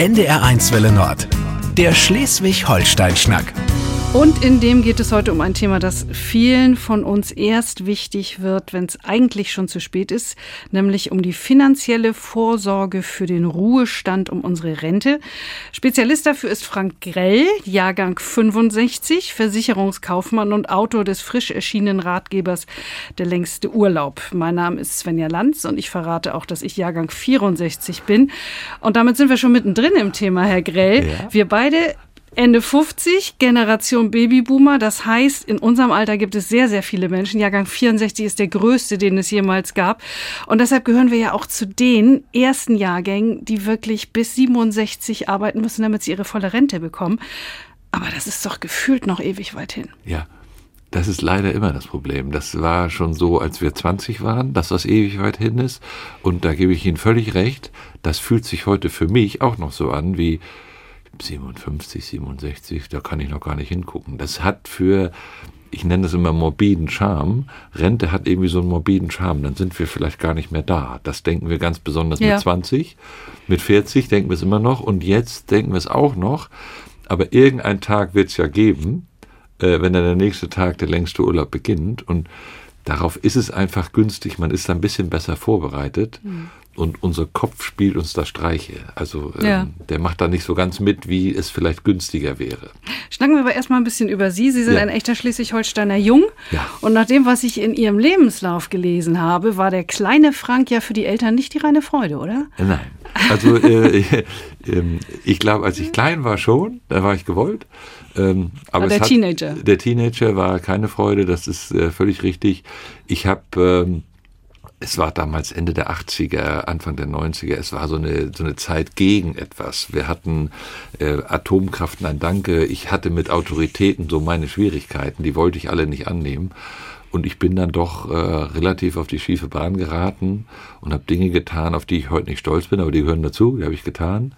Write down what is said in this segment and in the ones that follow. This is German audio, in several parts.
NDR1 Welle Nord. Der Schleswig-Holstein-Schnack. Und in dem geht es heute um ein Thema, das vielen von uns erst wichtig wird, wenn es eigentlich schon zu spät ist, nämlich um die finanzielle Vorsorge für den Ruhestand, um unsere Rente. Spezialist dafür ist Frank Grell, Jahrgang 65, Versicherungskaufmann und Autor des frisch erschienenen Ratgebers Der längste Urlaub. Mein Name ist Svenja Lanz und ich verrate auch, dass ich Jahrgang 64 bin. Und damit sind wir schon mittendrin im Thema, Herr Grell. Ja. Wir beide Ende 50, Generation Babyboomer. Das heißt, in unserem Alter gibt es sehr, sehr viele Menschen. Jahrgang 64 ist der größte, den es jemals gab. Und deshalb gehören wir ja auch zu den ersten Jahrgängen, die wirklich bis 67 arbeiten müssen, damit sie ihre volle Rente bekommen. Aber das ist doch gefühlt noch ewig weit hin. Ja. Das ist leider immer das Problem. Das war schon so, als wir 20 waren, dass das ewig weit hin ist. Und da gebe ich Ihnen völlig recht. Das fühlt sich heute für mich auch noch so an wie 57, 67, da kann ich noch gar nicht hingucken. Das hat für, ich nenne das immer morbiden Charme. Rente hat irgendwie so einen morbiden Charme. Dann sind wir vielleicht gar nicht mehr da. Das denken wir ganz besonders ja. mit 20. Mit 40 denken wir es immer noch. Und jetzt denken wir es auch noch. Aber irgendein Tag wird es ja geben, äh, wenn dann der nächste Tag der längste Urlaub beginnt. Und darauf ist es einfach günstig. Man ist ein bisschen besser vorbereitet. Mhm und unser Kopf spielt uns da Streiche. Also ähm, ja. der macht da nicht so ganz mit, wie es vielleicht günstiger wäre. Schnacken wir aber erstmal ein bisschen über Sie. Sie sind ja. ein echter Schleswig-Holsteiner Jung. Ja. Und nach dem, was ich in Ihrem Lebenslauf gelesen habe, war der kleine Frank ja für die Eltern nicht die reine Freude, oder? Nein. Also äh, äh, ich glaube, als ich klein war schon, da war ich gewollt. Ähm, aber der Teenager. der Teenager war keine Freude, das ist äh, völlig richtig. Ich habe ähm, es war damals Ende der 80er, Anfang der 90er, es war so eine, so eine Zeit gegen etwas. Wir hatten äh, Atomkraft, nein danke, ich hatte mit Autoritäten so meine Schwierigkeiten, die wollte ich alle nicht annehmen. Und ich bin dann doch äh, relativ auf die schiefe Bahn geraten und habe Dinge getan, auf die ich heute nicht stolz bin, aber die gehören dazu, die habe ich getan.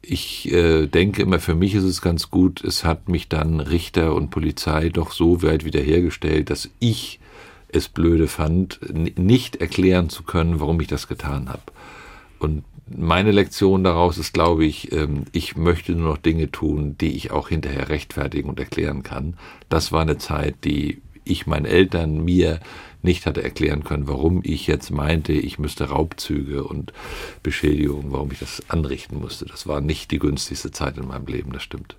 Ich äh, denke immer, für mich ist es ganz gut, es hat mich dann Richter und Polizei doch so weit wiederhergestellt, dass ich es blöde fand, nicht erklären zu können, warum ich das getan habe. Und meine Lektion daraus ist, glaube ich, ähm, ich möchte nur noch Dinge tun, die ich auch hinterher rechtfertigen und erklären kann. Das war eine Zeit, die ich meinen Eltern mir nicht hatte erklären können, warum ich jetzt meinte, ich müsste Raubzüge und Beschädigungen, warum ich das anrichten musste. Das war nicht die günstigste Zeit in meinem Leben, das stimmt.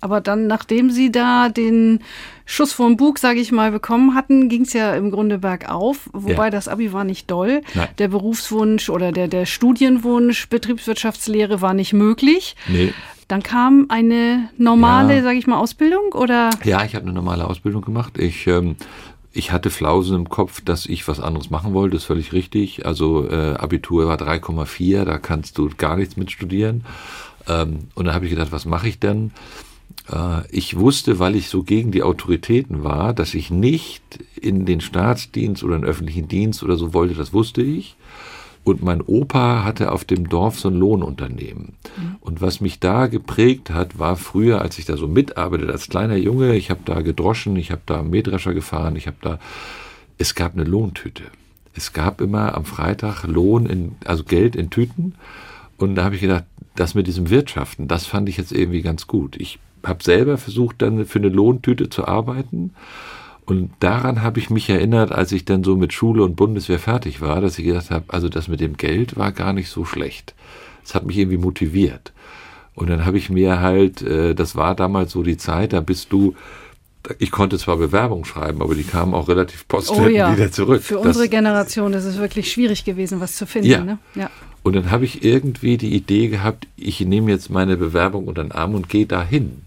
Aber dann, nachdem Sie da den Schuss vom Bug, sage ich mal, bekommen hatten, ging es ja im Grunde bergauf. Wobei ja. das Abi war nicht doll. Nein. Der Berufswunsch oder der, der Studienwunsch Betriebswirtschaftslehre war nicht möglich. Nee. Dann kam eine normale, ja. sage ich mal, Ausbildung oder? Ja, ich habe eine normale Ausbildung gemacht. Ich ähm, ich hatte Flausen im Kopf, dass ich was anderes machen wollte, das ist völlig richtig. Also äh, Abitur war 3,4, da kannst du gar nichts mit studieren. Ähm, und dann habe ich gedacht, was mache ich denn? Äh, ich wusste, weil ich so gegen die Autoritäten war, dass ich nicht in den Staatsdienst oder in den öffentlichen Dienst oder so wollte, das wusste ich. Und mein Opa hatte auf dem Dorf so ein Lohnunternehmen. Mhm. Und was mich da geprägt hat, war früher, als ich da so mitarbeitet als kleiner Junge, ich habe da gedroschen, ich habe da Mähdrescher gefahren, ich habe da, es gab eine Lohntüte. Es gab immer am Freitag Lohn, in, also Geld in Tüten. Und da habe ich gedacht, das mit diesem Wirtschaften, das fand ich jetzt irgendwie ganz gut. Ich habe selber versucht, dann für eine Lohntüte zu arbeiten. Und daran habe ich mich erinnert, als ich dann so mit Schule und Bundeswehr fertig war, dass ich gedacht habe, also das mit dem Geld war gar nicht so schlecht. Es hat mich irgendwie motiviert. Und dann habe ich mir halt, äh, das war damals so die Zeit, da bist du, ich konnte zwar Bewerbung schreiben, aber die kamen auch relativ postwendend oh ja. wieder zurück. Für unsere Generation ist es wirklich schwierig gewesen, was zu finden. Ja. Ne? ja. Und dann habe ich irgendwie die Idee gehabt, ich nehme jetzt meine Bewerbung unter den Arm und gehe dahin.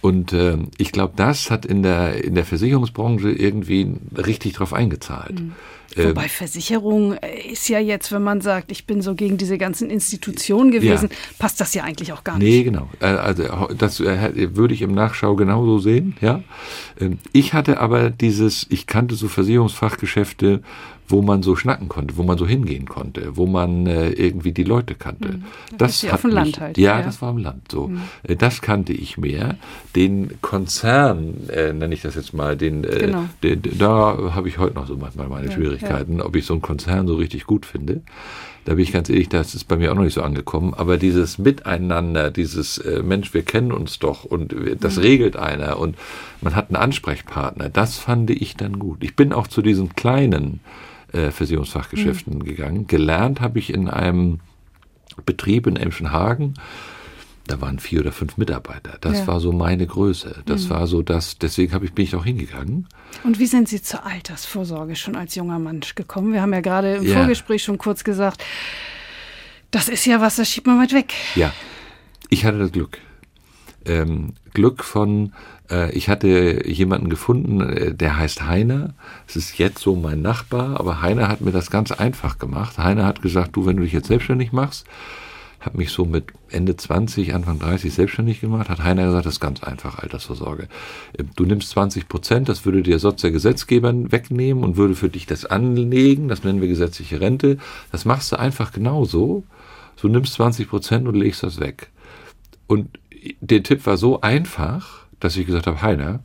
Und äh, ich glaube, das hat in der, in der Versicherungsbranche irgendwie richtig drauf eingezahlt. Mhm. Wobei Versicherung äh, ist ja jetzt, wenn man sagt, ich bin so gegen diese ganzen Institutionen gewesen, ja. passt das ja eigentlich auch gar nicht. Nee, genau. Äh, also das äh, würde ich im Nachschau genauso sehen, ja. Ähm, ich hatte aber dieses, ich kannte so Versicherungsfachgeschäfte, wo man so schnacken konnte, wo man so hingehen konnte, wo man äh, irgendwie die Leute kannte. Mhm. Das, das hat auf dem Land halt. Ja, ja, das war im Land so. Mhm. Das kannte ich mehr. Den Konzern, äh, nenne ich das jetzt mal, den, äh, genau. den da habe ich heute noch so manchmal meine ja, Schwierigkeiten, ja. ob ich so einen Konzern so richtig gut finde. Da bin ich ganz ehrlich, das ist bei mir auch noch nicht so angekommen. Aber dieses Miteinander, dieses äh, Mensch, wir kennen uns doch und das mhm. regelt einer und man hat einen Ansprechpartner, das fand ich dann gut. Ich bin auch zu diesen kleinen äh, Versicherungsfachgeschäften mhm. gegangen. Gelernt habe ich in einem Betrieb in Emschenhagen da waren vier oder fünf Mitarbeiter. Das ja. war so meine Größe. Das mhm. war so das, deswegen habe ich, bin ich auch hingegangen. Und wie sind Sie zur Altersvorsorge schon als junger Mann gekommen? Wir haben ja gerade im ja. Vorgespräch schon kurz gesagt, das ist ja was, das schiebt man weit weg. Ja, ich hatte das Glück. Ähm, Glück von, äh, ich hatte jemanden gefunden, äh, der heißt Heiner. Es ist jetzt so mein Nachbar, aber Heiner hat mir das ganz einfach gemacht. Heiner hat gesagt, du, wenn du dich jetzt selbstständig machst, habe mich so mit Ende 20, Anfang 30 selbstständig gemacht, hat Heiner gesagt, das ist ganz einfach, Altersvorsorge. Ähm, du nimmst 20 Prozent, das würde dir sonst der Gesetzgeber wegnehmen und würde für dich das anlegen, das nennen wir gesetzliche Rente. Das machst du einfach genauso. Du nimmst 20 Prozent und legst das weg. Und der Tipp war so einfach, dass ich gesagt habe, Heiner,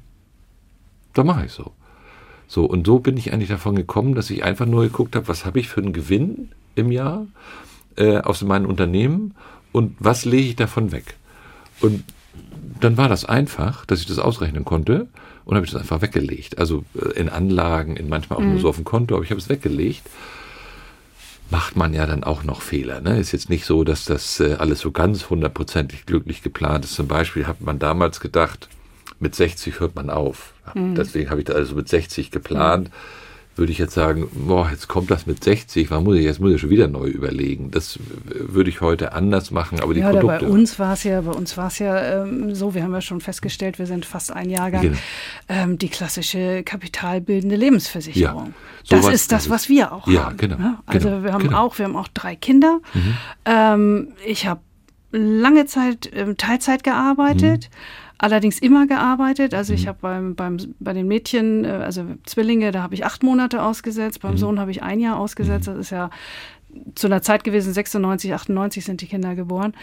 da mache ich so. So, und so bin ich eigentlich davon gekommen, dass ich einfach nur geguckt habe, was habe ich für einen Gewinn im Jahr äh, aus meinem Unternehmen und was lege ich davon weg? Und dann war das einfach, dass ich das ausrechnen konnte und habe ich das einfach weggelegt. Also äh, in Anlagen, in manchmal auch mhm. nur so auf dem Konto, aber ich habe es weggelegt. Macht man ja dann auch noch Fehler. Ne? Ist jetzt nicht so, dass das äh, alles so ganz hundertprozentig glücklich geplant ist. Zum Beispiel hat man damals gedacht, mit 60 hört man auf. Mhm. Deswegen habe ich das also mit 60 geplant. Mhm würde ich jetzt sagen, boah, jetzt kommt das mit 60, wann muss ich, jetzt muss ich schon wieder neu überlegen. Das würde ich heute anders machen, aber die ja, Produkte. Bei uns war es ja, bei uns war es ja ähm, so, wir haben ja schon festgestellt, wir sind fast ein Jahrgang, genau. ähm, die klassische kapitalbildende Lebensversicherung. Ja, das ist das, was wir auch ja, haben. Genau, ja? Also genau, wir haben genau. auch, wir haben auch drei Kinder. Mhm. Ähm, ich habe lange Zeit Teilzeit gearbeitet. Mhm allerdings immer gearbeitet. Also ich mhm. habe beim, beim, bei den Mädchen, äh, also Zwillinge, da habe ich acht Monate ausgesetzt, beim mhm. Sohn habe ich ein Jahr ausgesetzt. Mhm. Das ist ja zu einer Zeit gewesen, 96, 98 sind die Kinder geboren.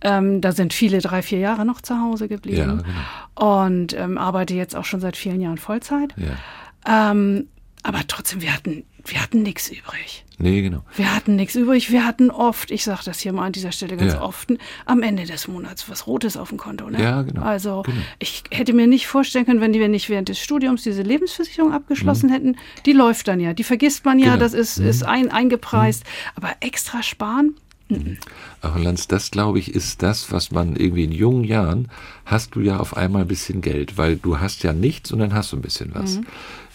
Ähm, da sind viele drei, vier Jahre noch zu Hause geblieben. Ja, genau. Und ähm, arbeite jetzt auch schon seit vielen Jahren Vollzeit. Ja. Ähm, aber trotzdem, wir hatten, wir hatten nichts übrig. Nee, genau. Wir hatten nichts übrig. Wir hatten oft, ich sage das hier mal an dieser Stelle ganz ja. oft, am Ende des Monats was Rotes auf dem Konto. Ne? Ja, genau. Also genau. ich hätte mir nicht vorstellen können, wenn wir nicht während des Studiums diese Lebensversicherung abgeschlossen mhm. hätten. Die läuft dann ja. Die vergisst man ja, genau. das ist, mhm. ist ein, eingepreist. Mhm. Aber extra sparen, Mhm. Aber Lanz, das glaube ich, ist das, was man irgendwie in jungen Jahren hast du ja auf einmal ein bisschen Geld, weil du hast ja nichts und dann hast du ein bisschen was. Mhm.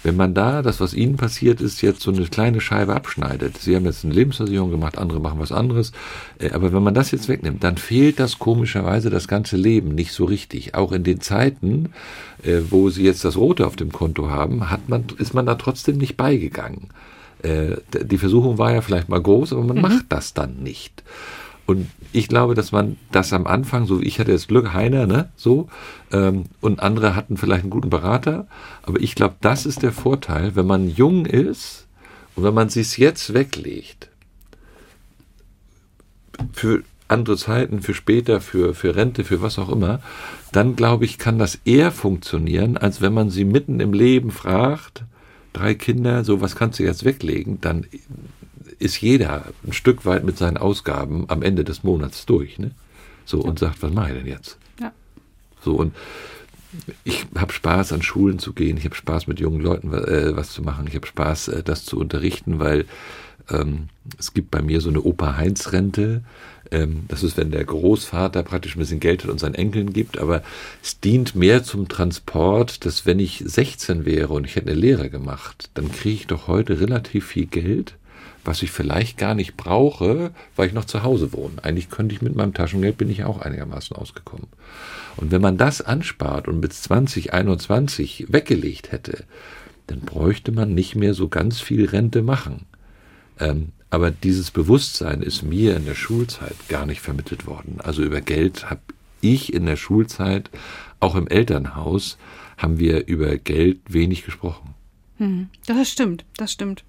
Wenn man da das, was Ihnen passiert ist, jetzt so eine kleine Scheibe abschneidet, Sie haben jetzt eine Lebensversicherung gemacht, andere machen was anderes, äh, aber wenn man das jetzt wegnimmt, dann fehlt das komischerweise das ganze Leben nicht so richtig. Auch in den Zeiten, äh, wo Sie jetzt das Rote auf dem Konto haben, hat man, ist man da trotzdem nicht beigegangen. Äh, die Versuchung war ja vielleicht mal groß, aber man mhm. macht das dann nicht. Und ich glaube, dass man das am Anfang, so wie ich hatte jetzt Glück, Heiner, ne, so, ähm, und andere hatten vielleicht einen guten Berater, aber ich glaube, das ist der Vorteil, wenn man jung ist und wenn man sich jetzt weglegt, für andere Zeiten, für später, für, für Rente, für was auch immer, dann glaube ich, kann das eher funktionieren, als wenn man sie mitten im Leben fragt, drei Kinder, so was kannst du jetzt weglegen, dann ist jeder ein Stück weit mit seinen Ausgaben am Ende des Monats durch, ne? So ja. und sagt, was mache ich denn jetzt? Ja. So und ich habe Spaß, an Schulen zu gehen. Ich habe Spaß, mit jungen Leuten äh, was zu machen. Ich habe Spaß, äh, das zu unterrichten, weil ähm, es gibt bei mir so eine Opa-Heinz-Rente. Ähm, das ist, wenn der Großvater praktisch ein bisschen Geld hat und seinen Enkeln gibt. Aber es dient mehr zum Transport, dass wenn ich 16 wäre und ich hätte eine Lehre gemacht, dann kriege ich doch heute relativ viel Geld was ich vielleicht gar nicht brauche, weil ich noch zu Hause wohne. Eigentlich könnte ich mit meinem Taschengeld bin ich auch einigermaßen ausgekommen. Und wenn man das anspart und bis 2021 weggelegt hätte, dann bräuchte man nicht mehr so ganz viel Rente machen. Ähm, aber dieses Bewusstsein ist mir in der Schulzeit gar nicht vermittelt worden. Also über Geld habe ich in der Schulzeit, auch im Elternhaus, haben wir über Geld wenig gesprochen. Hm, das stimmt, das stimmt.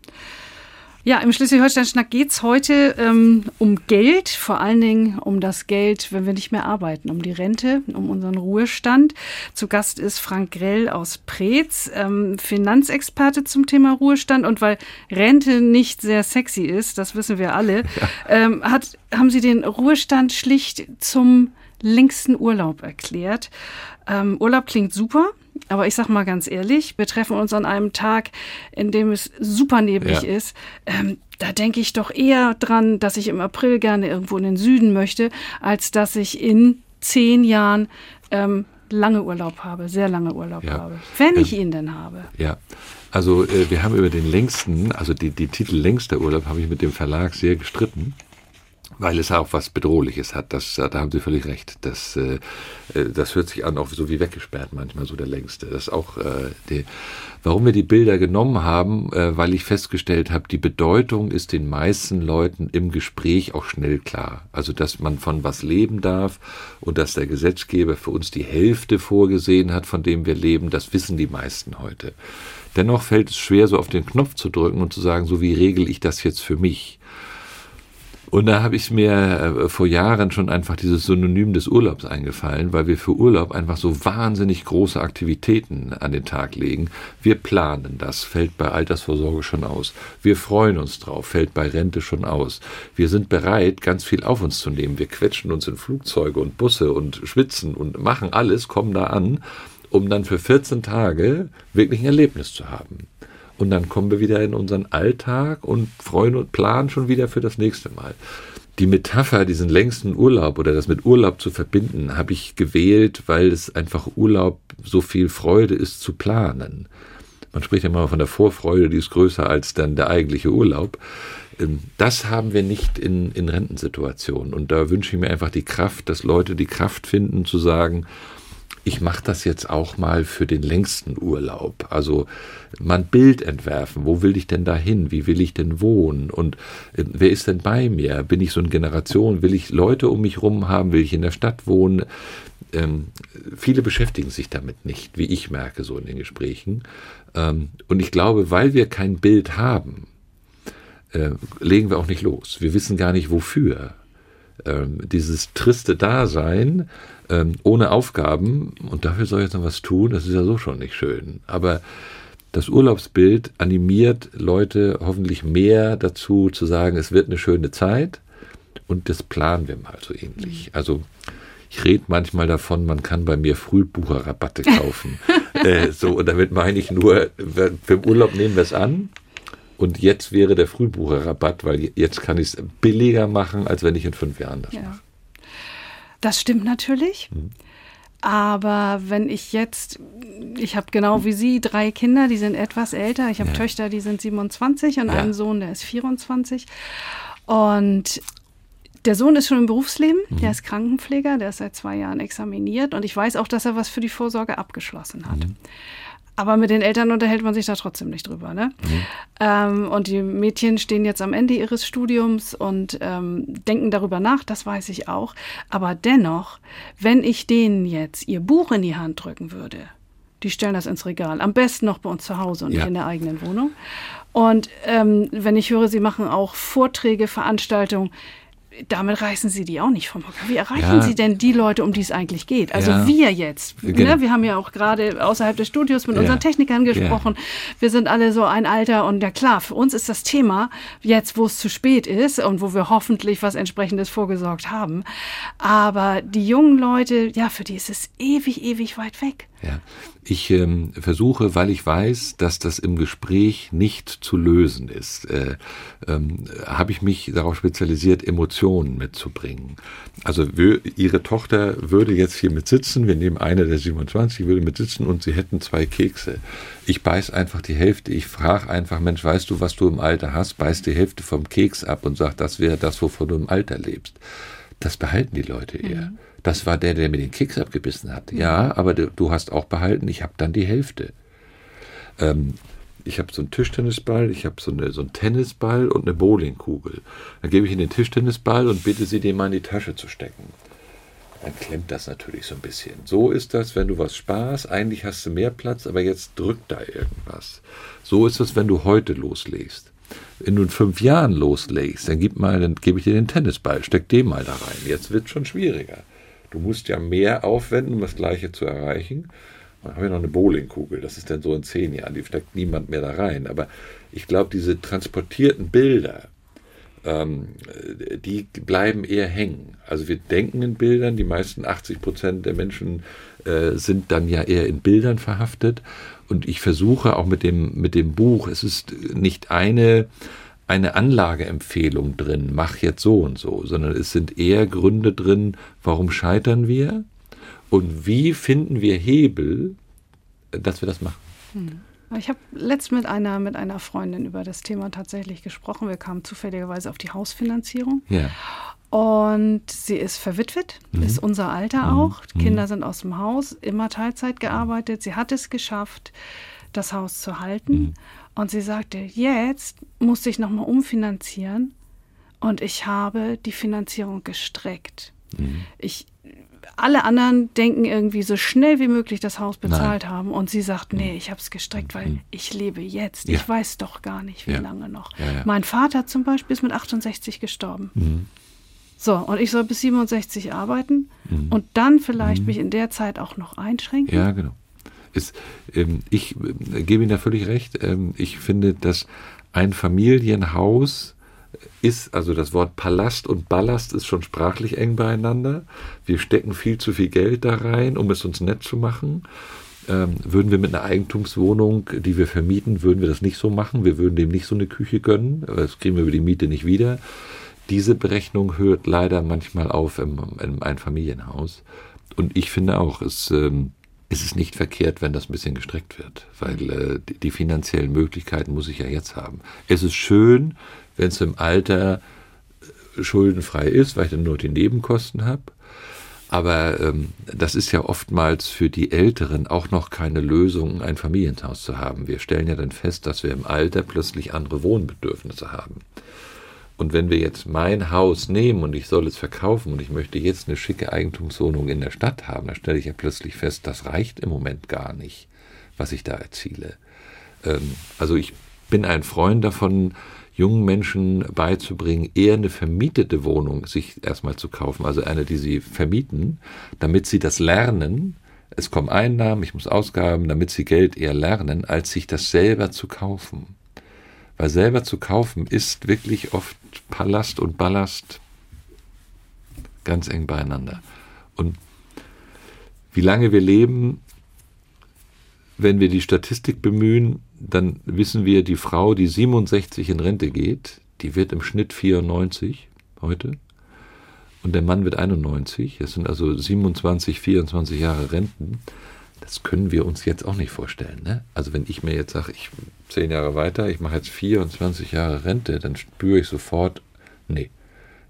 Ja, im Schleswig-Holstein-Schnack geht es heute ähm, um Geld, vor allen Dingen um das Geld, wenn wir nicht mehr arbeiten, um die Rente, um unseren Ruhestand. Zu Gast ist Frank Grell aus Preetz, ähm, Finanzexperte zum Thema Ruhestand. Und weil Rente nicht sehr sexy ist, das wissen wir alle, ja. ähm, hat, haben Sie den Ruhestand schlicht zum längsten Urlaub erklärt. Ähm, Urlaub klingt super, aber ich sag mal ganz ehrlich, wir treffen uns an einem Tag, in dem es super neblig ja. ist. Ähm, da denke ich doch eher dran, dass ich im April gerne irgendwo in den Süden möchte, als dass ich in zehn Jahren ähm, lange Urlaub habe, sehr lange Urlaub ja. habe. Wenn ich ähm, ihn denn habe. Ja. Also äh, wir haben über den längsten, also die, die Titel längster Urlaub, habe ich mit dem Verlag sehr gestritten weil es auch was Bedrohliches hat. Das, da haben Sie völlig recht. Das, äh, äh, das hört sich an, auch so wie weggesperrt manchmal, so der längste. Das ist auch äh, die, warum wir die Bilder genommen haben, äh, weil ich festgestellt habe, die Bedeutung ist den meisten Leuten im Gespräch auch schnell klar. Also, dass man von was leben darf und dass der Gesetzgeber für uns die Hälfte vorgesehen hat, von dem wir leben, das wissen die meisten heute. Dennoch fällt es schwer, so auf den Knopf zu drücken und zu sagen, so wie regel ich das jetzt für mich? Und da habe ich mir äh, vor Jahren schon einfach dieses Synonym des Urlaubs eingefallen, weil wir für Urlaub einfach so wahnsinnig große Aktivitäten an den Tag legen. Wir planen das, fällt bei Altersvorsorge schon aus. Wir freuen uns drauf, fällt bei Rente schon aus. Wir sind bereit, ganz viel auf uns zu nehmen. Wir quetschen uns in Flugzeuge und Busse und schwitzen und machen alles, kommen da an, um dann für 14 Tage wirklich ein Erlebnis zu haben. Und dann kommen wir wieder in unseren Alltag und freuen und planen schon wieder für das nächste Mal. Die Metapher, diesen längsten Urlaub oder das mit Urlaub zu verbinden, habe ich gewählt, weil es einfach Urlaub so viel Freude ist zu planen. Man spricht ja immer von der Vorfreude, die ist größer als dann der eigentliche Urlaub. Ähm, das haben wir nicht in, in Rentensituationen. Und da wünsche ich mir einfach die Kraft, dass Leute die Kraft finden zu sagen, ich mache das jetzt auch mal für den längsten Urlaub. Also man Bild entwerfen, wo will ich denn da hin? Wie will ich denn wohnen? Und äh, wer ist denn bei mir? Bin ich so eine Generation? Will ich Leute um mich rum haben? Will ich in der Stadt wohnen? Ähm, viele beschäftigen sich damit nicht, wie ich merke, so in den Gesprächen. Ähm, und ich glaube, weil wir kein Bild haben, äh, legen wir auch nicht los. Wir wissen gar nicht wofür. Ähm, dieses triste Dasein, ähm, ohne Aufgaben und dafür soll ich jetzt noch was tun, das ist ja so schon nicht schön. Aber das Urlaubsbild animiert Leute hoffentlich mehr dazu zu sagen, es wird eine schöne Zeit und das planen wir mal so ähnlich. Mhm. Also ich rede manchmal davon, man kann bei mir Frühbucherrabatte kaufen. äh, so, und damit meine ich nur, für den Urlaub nehmen wir es an. Und jetzt wäre der Frühbucherrabatt, weil jetzt kann ich es billiger machen, als wenn ich in fünf Jahren das ja. mache. Das stimmt natürlich. Mhm. Aber wenn ich jetzt, ich habe genau wie Sie drei Kinder, die sind etwas älter. Ich habe ja. Töchter, die sind 27 und ja. einen Sohn, der ist 24. Und der Sohn ist schon im Berufsleben, mhm. der ist Krankenpfleger, der ist seit zwei Jahren examiniert und ich weiß auch, dass er was für die Vorsorge abgeschlossen hat. Mhm. Aber mit den Eltern unterhält man sich da trotzdem nicht drüber. Ne? Mhm. Ähm, und die Mädchen stehen jetzt am Ende ihres Studiums und ähm, denken darüber nach, das weiß ich auch. Aber dennoch, wenn ich denen jetzt ihr Buch in die Hand drücken würde, die stellen das ins Regal. Am besten noch bei uns zu Hause und ja. nicht in der eigenen Wohnung. Und ähm, wenn ich höre, sie machen auch Vorträge, Veranstaltungen, damit reißen Sie die auch nicht vom Hocker. Wie erreichen ja. Sie denn die Leute, um die es eigentlich geht? Also ja. wir jetzt. Genau. Ne? Wir haben ja auch gerade außerhalb des Studios mit ja. unseren Technikern gesprochen. Wir sind alle so ein Alter und ja klar, für uns ist das Thema jetzt, wo es zu spät ist und wo wir hoffentlich was entsprechendes vorgesorgt haben. Aber die jungen Leute, ja, für die ist es ewig, ewig weit weg. Ja. Ich ähm, versuche, weil ich weiß, dass das im Gespräch nicht zu lösen ist, äh, ähm, habe ich mich darauf spezialisiert, Emotionen mitzubringen. Also Ihre Tochter würde jetzt hier mit sitzen, wir nehmen eine der 27, würde mit sitzen und Sie hätten zwei Kekse. Ich beiß einfach die Hälfte, ich frage einfach, Mensch, weißt du, was du im Alter hast? Beiß die Hälfte vom Keks ab und sag, das wäre das, wovon du im Alter lebst. Das behalten die Leute eher. Mhm. Das war der, der mir den Keks abgebissen hat. Mhm. Ja, aber du, du, hast auch behalten, ich habe dann die Hälfte. Ähm, ich habe so einen Tischtennisball, ich habe so, eine, so einen Tennisball und eine Bowlingkugel. Dann gebe ich Ihnen den Tischtennisball und bitte Sie, den mal in die Tasche zu stecken. Dann klemmt das natürlich so ein bisschen. So ist das, wenn du was sparst. Eigentlich hast du mehr Platz, aber jetzt drückt da irgendwas. So ist es, wenn du heute loslegst. wenn du in fünf Jahren loslegst, dann gib mal, dann gebe ich dir den Tennisball, steck den mal da rein. Jetzt wird es schon schwieriger. Du musst ja mehr aufwenden, um das Gleiche zu erreichen. Dann habe ich noch eine Bowlingkugel, das ist dann so in zehn Jahren, die steckt niemand mehr da rein. Aber ich glaube, diese transportierten Bilder, ähm, die bleiben eher hängen. Also wir denken in Bildern, die meisten 80 Prozent der Menschen äh, sind dann ja eher in Bildern verhaftet. Und ich versuche auch mit dem, mit dem Buch, es ist nicht eine, eine Anlageempfehlung drin, mach jetzt so und so, sondern es sind eher Gründe drin, warum scheitern wir und wie finden wir Hebel, dass wir das machen. Hm. Ich habe letzt mit einer, mit einer Freundin über das Thema tatsächlich gesprochen. Wir kamen zufälligerweise auf die Hausfinanzierung. Ja. Und sie ist verwitwet, mhm. ist unser Alter mhm. auch. Mhm. Kinder sind aus dem Haus, immer Teilzeit gearbeitet. Sie hat es geschafft, das Haus zu halten. Mhm. Und sie sagte, jetzt muss ich nochmal umfinanzieren. Und ich habe die Finanzierung gestreckt. Mhm. Ich, alle anderen denken irgendwie so schnell wie möglich das Haus bezahlt Nein. haben. Und sie sagt, nee, mhm. ich habe es gestreckt, weil ich lebe jetzt. Ja. Ich weiß doch gar nicht, wie ja. lange noch. Ja, mein Vater zum Beispiel ist mit 68 gestorben. Mhm. So, und ich soll bis 67 arbeiten mhm. und dann vielleicht mhm. mich in der Zeit auch noch einschränken. Ja, genau. Ist, ähm, ich äh, gebe Ihnen da völlig recht. Ähm, ich finde, dass ein Familienhaus ist, also das Wort Palast und Ballast ist schon sprachlich eng beieinander. Wir stecken viel zu viel Geld da rein, um es uns nett zu machen. Ähm, würden wir mit einer Eigentumswohnung, die wir vermieten, würden wir das nicht so machen. Wir würden dem nicht so eine Küche gönnen. Das kriegen wir über die Miete nicht wieder. Diese Berechnung hört leider manchmal auf im, im Einfamilienhaus. Und ich finde auch, es, ähm, es ist nicht verkehrt, wenn das ein bisschen gestreckt wird, weil äh, die, die finanziellen Möglichkeiten muss ich ja jetzt haben. Es ist schön, wenn es im Alter äh, schuldenfrei ist, weil ich dann nur die Nebenkosten habe. Aber ähm, das ist ja oftmals für die Älteren auch noch keine Lösung, ein Familienhaus zu haben. Wir stellen ja dann fest, dass wir im Alter plötzlich andere Wohnbedürfnisse haben. Und wenn wir jetzt mein Haus nehmen und ich soll es verkaufen und ich möchte jetzt eine schicke Eigentumswohnung in der Stadt haben, dann stelle ich ja plötzlich fest, das reicht im Moment gar nicht, was ich da erziele. Ähm, also ich bin ein Freund davon, jungen Menschen beizubringen, eher eine vermietete Wohnung sich erstmal zu kaufen, also eine, die sie vermieten, damit sie das lernen, es kommen Einnahmen, ich muss Ausgaben, damit sie Geld eher lernen, als sich das selber zu kaufen. Weil selber zu kaufen ist wirklich oft Palast und Ballast ganz eng beieinander. Und wie lange wir leben, wenn wir die Statistik bemühen, dann wissen wir, die Frau, die 67 in Rente geht, die wird im Schnitt 94 heute. Und der Mann wird 91. Es sind also 27, 24 Jahre Renten. Das können wir uns jetzt auch nicht vorstellen. Ne? Also wenn ich mir jetzt sage, ich zehn Jahre weiter, ich mache jetzt 24 Jahre Rente, dann spüre ich sofort, nee,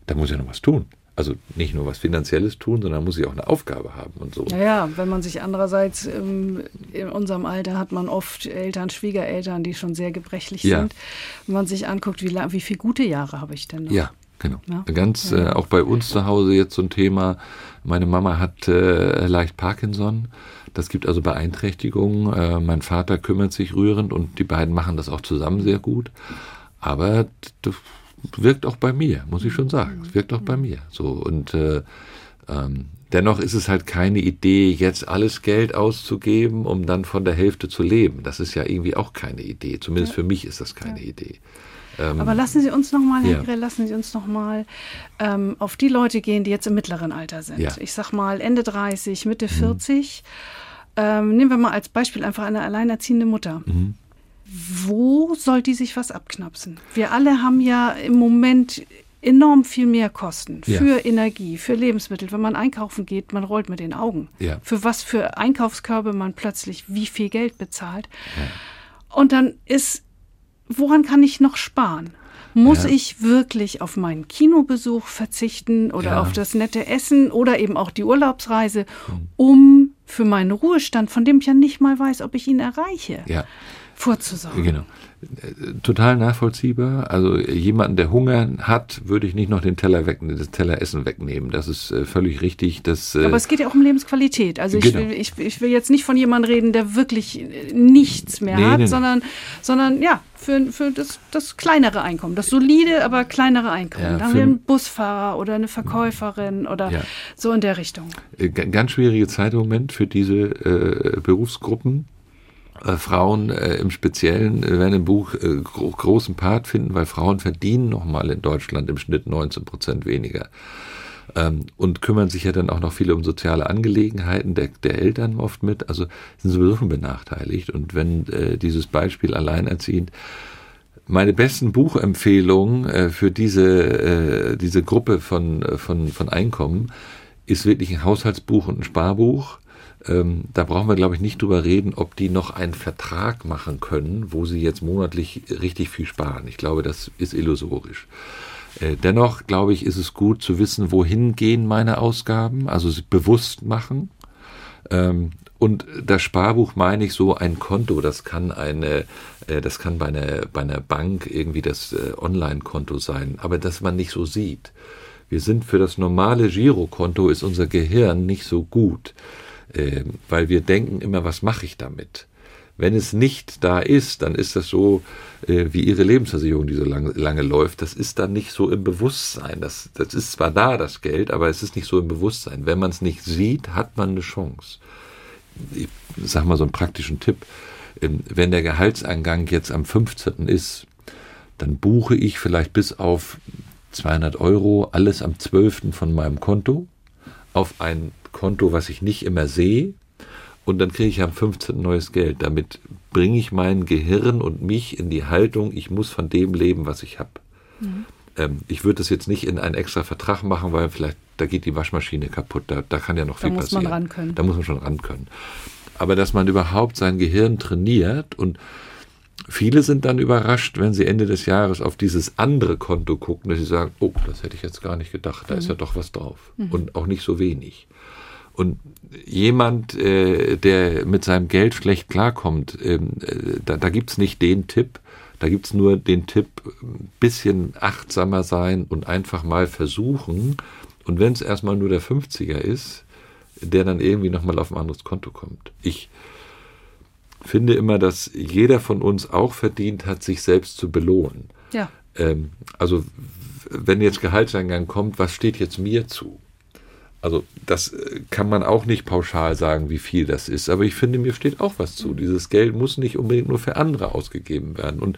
da muss ich noch was tun. Also nicht nur was Finanzielles tun, sondern muss ich auch eine Aufgabe haben und so. Naja, wenn man sich andererseits ähm, in unserem Alter hat man oft Eltern, Schwiegereltern, die schon sehr gebrechlich ja. sind. Wenn man sich anguckt, wie, wie viele gute Jahre habe ich denn noch? Ja, genau. Ja? Ganz. Äh, auch bei uns zu Hause jetzt so ein Thema. Meine Mama hat äh, leicht Parkinson. Das gibt also Beeinträchtigungen. Äh, mein Vater kümmert sich rührend und die beiden machen das auch zusammen sehr gut. Aber das wirkt auch bei mir, muss ich schon sagen. Es wirkt auch bei mir. So und äh, ähm, dennoch ist es halt keine Idee, jetzt alles Geld auszugeben, um dann von der Hälfte zu leben. Das ist ja irgendwie auch keine Idee. Zumindest ja. für mich ist das keine ja. Idee. Ähm, Aber lassen Sie uns noch mal, Herr ja. Grill, lassen Sie uns noch mal ähm, auf die Leute gehen, die jetzt im mittleren Alter sind. Ja. Ich sag mal Ende 30, Mitte 40. Mhm. Ähm, nehmen wir mal als Beispiel einfach eine alleinerziehende Mutter. Mhm. Wo soll die sich was abknapsen? Wir alle haben ja im Moment enorm viel mehr Kosten für ja. Energie, für Lebensmittel. Wenn man einkaufen geht, man rollt mit den Augen. Ja. Für was für Einkaufskörbe man plötzlich wie viel Geld bezahlt. Ja. Und dann ist, woran kann ich noch sparen? Muss ja. ich wirklich auf meinen Kinobesuch verzichten oder ja. auf das nette Essen oder eben auch die Urlaubsreise, hm. um für meinen Ruhestand, von dem ich ja nicht mal weiß, ob ich ihn erreiche. Ja. Vorzusorgen. Genau. Total nachvollziehbar. Also jemanden, der Hunger hat, würde ich nicht noch den Teller weg, das Teller Essen wegnehmen. Das ist äh, völlig richtig. Das, äh Aber es geht ja auch um Lebensqualität. Also ich, genau. will, ich, ich will jetzt nicht von jemandem reden, der wirklich äh, nichts mehr nee, hat, nee, sondern, nee. sondern ja, für, für das, das kleinere Einkommen, das solide, aber kleinere Einkommen. Ja, da haben wir einen Busfahrer oder eine Verkäuferin oder ja. so in der Richtung. Ganz schwierige Zeit im Moment für diese äh, Berufsgruppen äh, Frauen äh, im Speziellen äh, werden im Buch äh, gro großen Part finden, weil Frauen verdienen nochmal in Deutschland im Schnitt 19 Prozent weniger. Ähm, und kümmern sich ja dann auch noch viele um soziale Angelegenheiten der, der Eltern oft mit, also sind sowieso schon benachteiligt. Und wenn äh, dieses Beispiel alleinerziehend meine besten Buchempfehlungen äh, für diese, äh, diese Gruppe von, von, von Einkommen ist wirklich ein Haushaltsbuch und ein Sparbuch ähm, da brauchen wir, glaube ich, nicht drüber reden, ob die noch einen Vertrag machen können, wo sie jetzt monatlich richtig viel sparen. Ich glaube, das ist illusorisch. Äh, dennoch, glaube ich, ist es gut zu wissen, wohin gehen meine Ausgaben, also sie bewusst machen. Ähm, und das Sparbuch meine ich so ein Konto, das kann eine, äh, das kann bei einer, bei einer Bank irgendwie das äh, Online-Konto sein, aber dass man nicht so sieht. Wir sind für das normale Girokonto ist unser Gehirn nicht so gut äh, weil wir denken immer, was mache ich damit? Wenn es nicht da ist, dann ist das so äh, wie Ihre Lebensversicherung, die so lange, lange läuft. Das ist dann nicht so im Bewusstsein. Das, das ist zwar da, das Geld, aber es ist nicht so im Bewusstsein. Wenn man es nicht sieht, hat man eine Chance. Ich sage mal so einen praktischen Tipp. Ähm, wenn der Gehaltseingang jetzt am 15. ist, dann buche ich vielleicht bis auf 200 Euro alles am 12. von meinem Konto auf ein Konto, was ich nicht immer sehe. Und dann kriege ich am 15. neues Geld. Damit bringe ich mein Gehirn und mich in die Haltung, ich muss von dem leben, was ich habe. Mhm. Ähm, ich würde das jetzt nicht in einen extra Vertrag machen, weil vielleicht, da geht die Waschmaschine kaputt. Da, da kann ja noch da viel passieren. Da muss man ran können. Da muss man schon ran können. Aber dass man überhaupt sein Gehirn trainiert und Viele sind dann überrascht, wenn sie Ende des Jahres auf dieses andere Konto gucken, dass sie sagen, oh, das hätte ich jetzt gar nicht gedacht, da mhm. ist ja doch was drauf. Mhm. Und auch nicht so wenig. Und jemand, äh, der mit seinem Geld schlecht klarkommt, ähm, äh, da, da gibt's nicht den Tipp, da gibt's nur den Tipp, ein bisschen achtsamer sein und einfach mal versuchen. Und wenn es erstmal nur der 50er ist, der dann irgendwie nochmal auf ein anderes Konto kommt. Ich finde immer, dass jeder von uns auch verdient hat, sich selbst zu belohnen. Ja. Ähm, also wenn jetzt Gehaltseingang kommt, was steht jetzt mir zu? Also das äh, kann man auch nicht pauschal sagen, wie viel das ist. Aber ich finde, mir steht auch was zu. Dieses Geld muss nicht unbedingt nur für andere ausgegeben werden. Und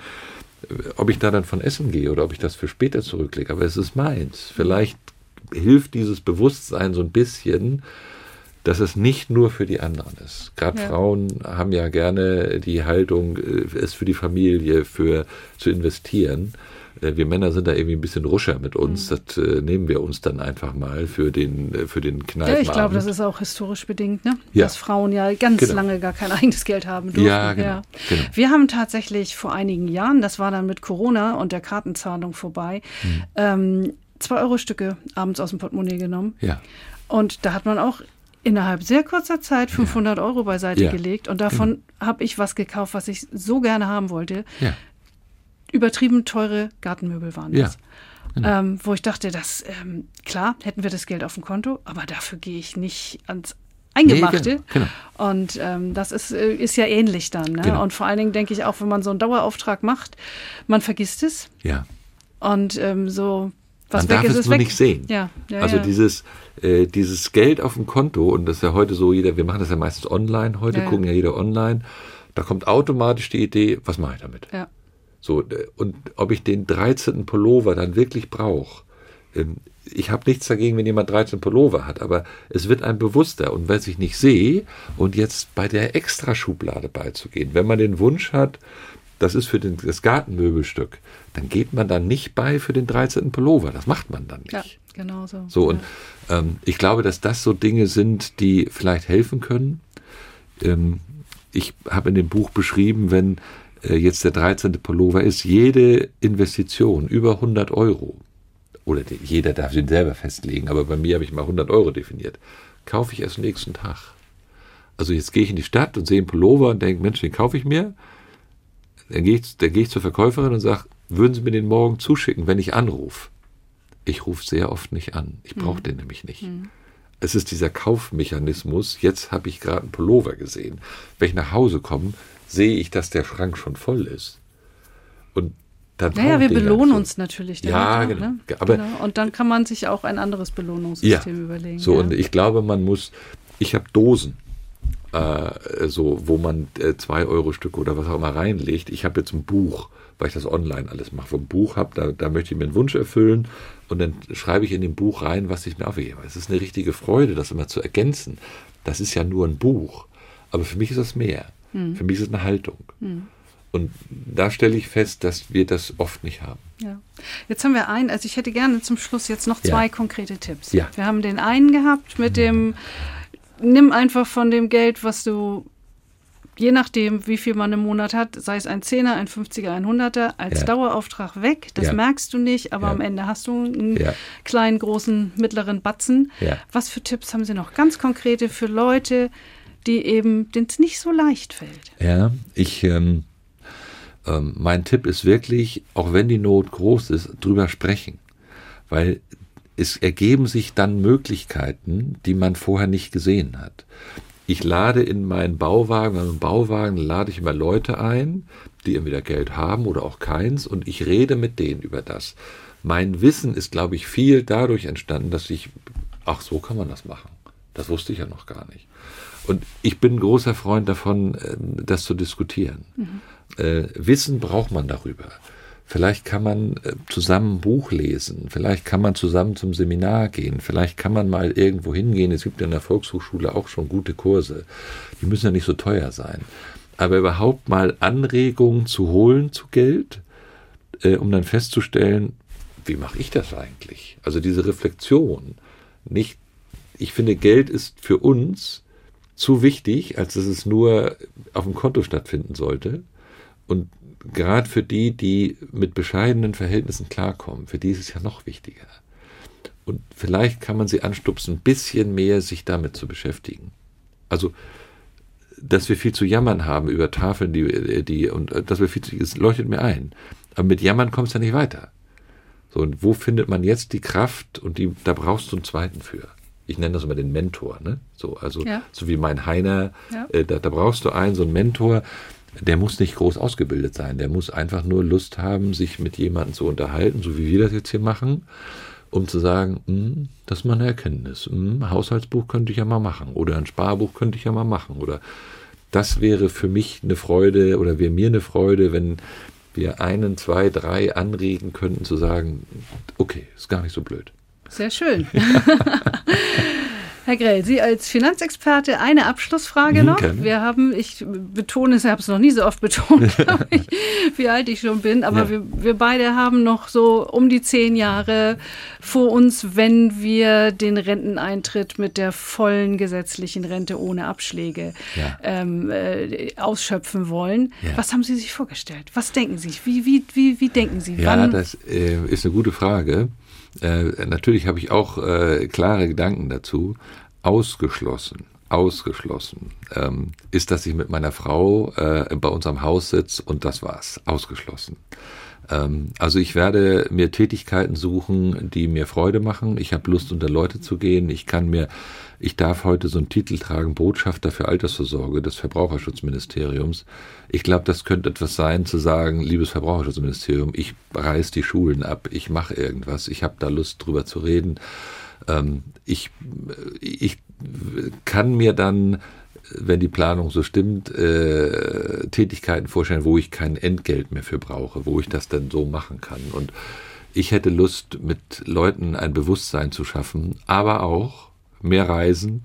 äh, ob ich da dann von essen gehe oder ob ich das für später zurücklege, aber es ist meins. Vielleicht hilft dieses Bewusstsein so ein bisschen, dass es nicht nur für die anderen ist. Gerade ja. Frauen haben ja gerne die Haltung, äh, es für die Familie, für zu investieren. Äh, wir Männer sind da irgendwie ein bisschen ruscher mit uns. Mhm. Das äh, nehmen wir uns dann einfach mal für den, für den Kneipen. Ja, ich glaube, das ist auch historisch bedingt, ne? Ja. dass Frauen ja ganz genau. lange gar kein eigenes Geld haben durften. Ja, genau. ja. genau. Wir haben tatsächlich vor einigen Jahren, das war dann mit Corona und der Kartenzahlung vorbei, mhm. ähm, zwei Euro Stücke abends aus dem Portemonnaie genommen. Ja. Und da hat man auch innerhalb sehr kurzer Zeit 500 ja. Euro beiseite ja. gelegt und davon genau. habe ich was gekauft, was ich so gerne haben wollte. Ja. Übertrieben teure Gartenmöbel waren das. Genau. Ähm, wo ich dachte, dass ähm, klar hätten wir das Geld auf dem Konto, aber dafür gehe ich nicht ans Eingemachte. Nee, genau, genau. Und ähm, das ist, äh, ist ja ähnlich dann. Ne? Genau. Und vor allen Dingen denke ich auch, wenn man so einen Dauerauftrag macht, man vergisst es. Ja. Und ähm, so was Man darf ist, es nur weg. nicht sehen. Ja, ja, also ja. dieses äh, dieses Geld auf dem Konto und das ist ja heute so jeder, wir machen das ja meistens online heute, gucken ja jeder online. Da kommt automatisch die Idee, was mache ich damit? So äh, und ob ich den 13. Pullover dann wirklich brauche. Ähm, ich habe nichts dagegen, wenn jemand 13 Pullover hat, aber es wird einem bewusster. Und wenn ich nicht sehe und jetzt bei der Extraschublade beizugehen, wenn man den Wunsch hat, das ist für den, das Gartenmöbelstück, dann geht man dann nicht bei für den 13. Pullover. Das macht man dann nicht. Ja, genau so. So, und ähm, ich glaube, dass das so Dinge sind, die vielleicht helfen können. Ähm, ich habe in dem Buch beschrieben, wenn äh, jetzt der 13. Pullover ist, jede Investition über 100 Euro, oder die, jeder darf den selber festlegen, aber bei mir habe ich mal 100 Euro definiert, kaufe ich erst nächsten Tag. Also jetzt gehe ich in die Stadt und sehe einen Pullover und denke, Mensch, den kaufe ich mir Dann gehe ich, dann gehe ich zur Verkäuferin und sage, würden Sie mir den morgen zuschicken, wenn ich anrufe? Ich rufe sehr oft nicht an. Ich brauche mhm. den nämlich nicht. Mhm. Es ist dieser Kaufmechanismus. Jetzt habe ich gerade einen Pullover gesehen. Wenn ich nach Hause komme, sehe ich, dass der Schrank schon voll ist. Und dann naja, wir belohnen so. uns natürlich. Damit, ja, genau. Ne? Aber, genau. Und dann kann man sich auch ein anderes Belohnungssystem ja, überlegen. So, ja. und ich glaube, man muss, ich habe Dosen, äh, so, wo man äh, zwei Euro Stücke oder was auch immer reinlegt. Ich habe jetzt ein Buch, weil ich das online alles mache. Vom Buch habe, da, da möchte ich mir einen Wunsch erfüllen und dann schreibe ich in dem Buch rein, was ich mir aufgebe. Es ist eine richtige Freude, das immer zu ergänzen. Das ist ja nur ein Buch. Aber für mich ist das mehr. Hm. Für mich ist es eine Haltung. Hm. Und da stelle ich fest, dass wir das oft nicht haben. Ja. Jetzt haben wir einen, also ich hätte gerne zum Schluss jetzt noch zwei ja. konkrete Tipps. Ja. Wir haben den einen gehabt mit dem, nimm einfach von dem Geld, was du, je nachdem, wie viel man im Monat hat, sei es ein Zehner, ein 50er, ein Hunderter, als ja. Dauerauftrag weg. Das ja. merkst du nicht, aber am Ende hast du einen kleinen, großen, mittleren Batzen. Was für Tipps haben Sie noch? Ganz konkrete für Leute, die eben, denen es nicht so leicht fällt. Ja, ich... Ähm ähm, mein Tipp ist wirklich, auch wenn die Not groß ist, drüber sprechen. Weil es ergeben sich dann Möglichkeiten, die man vorher nicht gesehen hat. Ich lade in meinen Bauwagen, in meinen Bauwagen lade ich immer Leute ein, die entweder Geld haben oder auch keins, und ich rede mit denen über das. Mein Wissen ist, glaube ich, viel dadurch entstanden, dass ich, ach, so kann man das machen. Das wusste ich ja noch gar nicht. Und ich bin ein großer Freund davon, äh, das zu diskutieren. Mhm äh, Wissen braucht man darüber. Vielleicht kann man äh, zusammen ein Buch lesen, vielleicht kann man zusammen zum Seminar gehen, vielleicht kann man mal irgendwo hingehen. Es gibt ja in der Volkshochschule auch schon gute Kurse. Die müssen ja nicht so teuer sein. Aber überhaupt mal Anregungen zu holen zu Geld, äh, um dann festzustellen, wie mache ich das eigentlich? Also diese Reflexion. Nicht, ich finde, Geld ist für uns zu wichtig, als dass es nur auf dem Konto stattfinden sollte. Und gerade für die, die mit bescheidenen Verhältnissen klarkommen, für die ist es ja noch wichtiger. Und vielleicht kann man sie anstupsen, ein bisschen mehr sich damit zu beschäftigen. Also, dass wir viel zu jammern haben über Tafeln, die, die und dass wir viel zu, es leuchtet mir ein. Aber mit Jammern kommst du ja nicht weiter. So, und wo findet man jetzt die Kraft und die, da brauchst du einen zweiten für. Ich nenne das immer den Mentor, ne? So, also, ja. so wie mein Heiner, ja. äh, da, da brauchst du einen, so einen Mentor, der muss nicht groß ausgebildet sein. Der muss einfach nur Lust haben, sich mit jemandem zu unterhalten, so wie wir das jetzt hier machen, um zu sagen, hm, das ist mal eine Erkenntnis. Hm, Haushaltsbuch könnte ich ja mal machen oder ein Sparbuch könnte ich ja mal machen oder das wäre für mich eine Freude oder wäre mir eine Freude, wenn wir einen, zwei, drei anregen könnten zu sagen, okay, ist gar nicht so blöd. Sehr schön. Herr Grell, Sie als Finanzexperte, eine Abschlussfrage mhm, noch. Gerne. Wir haben, ich betone es, ich habe es noch nie so oft betont, ich, wie alt ich schon bin, aber ja. wir, wir beide haben noch so um die zehn Jahre vor uns, wenn wir den Renteneintritt mit der vollen gesetzlichen Rente ohne Abschläge ja. ähm, äh, ausschöpfen wollen. Ja. Was haben Sie sich vorgestellt? Was denken Sie? Wie, wie, wie, wie denken Sie? Ja, Wann? das äh, ist eine gute Frage. Äh, natürlich habe ich auch äh, klare Gedanken dazu. Ausgeschlossen, ausgeschlossen ähm, ist, dass ich mit meiner Frau äh, bei unserem Haus sitze und das war's. Ausgeschlossen. Ähm, also ich werde mir Tätigkeiten suchen, die mir Freude machen. Ich habe Lust, unter Leute zu gehen. Ich kann mir ich darf heute so einen Titel tragen, Botschafter für Altersvorsorge des Verbraucherschutzministeriums. Ich glaube, das könnte etwas sein, zu sagen, liebes Verbraucherschutzministerium, ich reiß die Schulen ab, ich mache irgendwas, ich habe da Lust drüber zu reden. Ähm, ich, ich kann mir dann, wenn die Planung so stimmt, äh, Tätigkeiten vorstellen, wo ich kein Entgelt mehr für brauche, wo ich das dann so machen kann. Und ich hätte Lust, mit Leuten ein Bewusstsein zu schaffen, aber auch mehr reisen,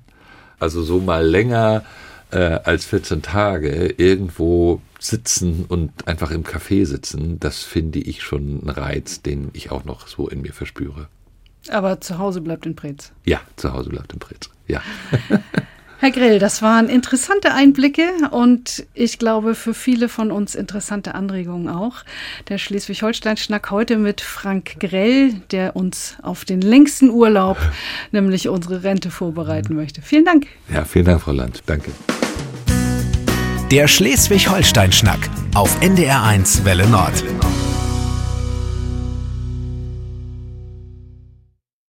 also so mal länger äh, als 14 Tage irgendwo sitzen und einfach im Café sitzen, das finde ich schon einen Reiz, den ich auch noch so in mir verspüre. Aber zu Hause bleibt in Preetz. Ja, zu Hause bleibt in Preetz. Ja. Herr Grill, das waren interessante Einblicke und ich glaube für viele von uns interessante Anregungen auch. Der Schleswig-Holstein-Schnack heute mit Frank Grell, der uns auf den längsten Urlaub, nämlich unsere Rente vorbereiten möchte. Vielen Dank. Ja, vielen Dank, Frau Land. Danke. Der Schleswig-Holstein-Schnack auf NDR1 Welle Nord.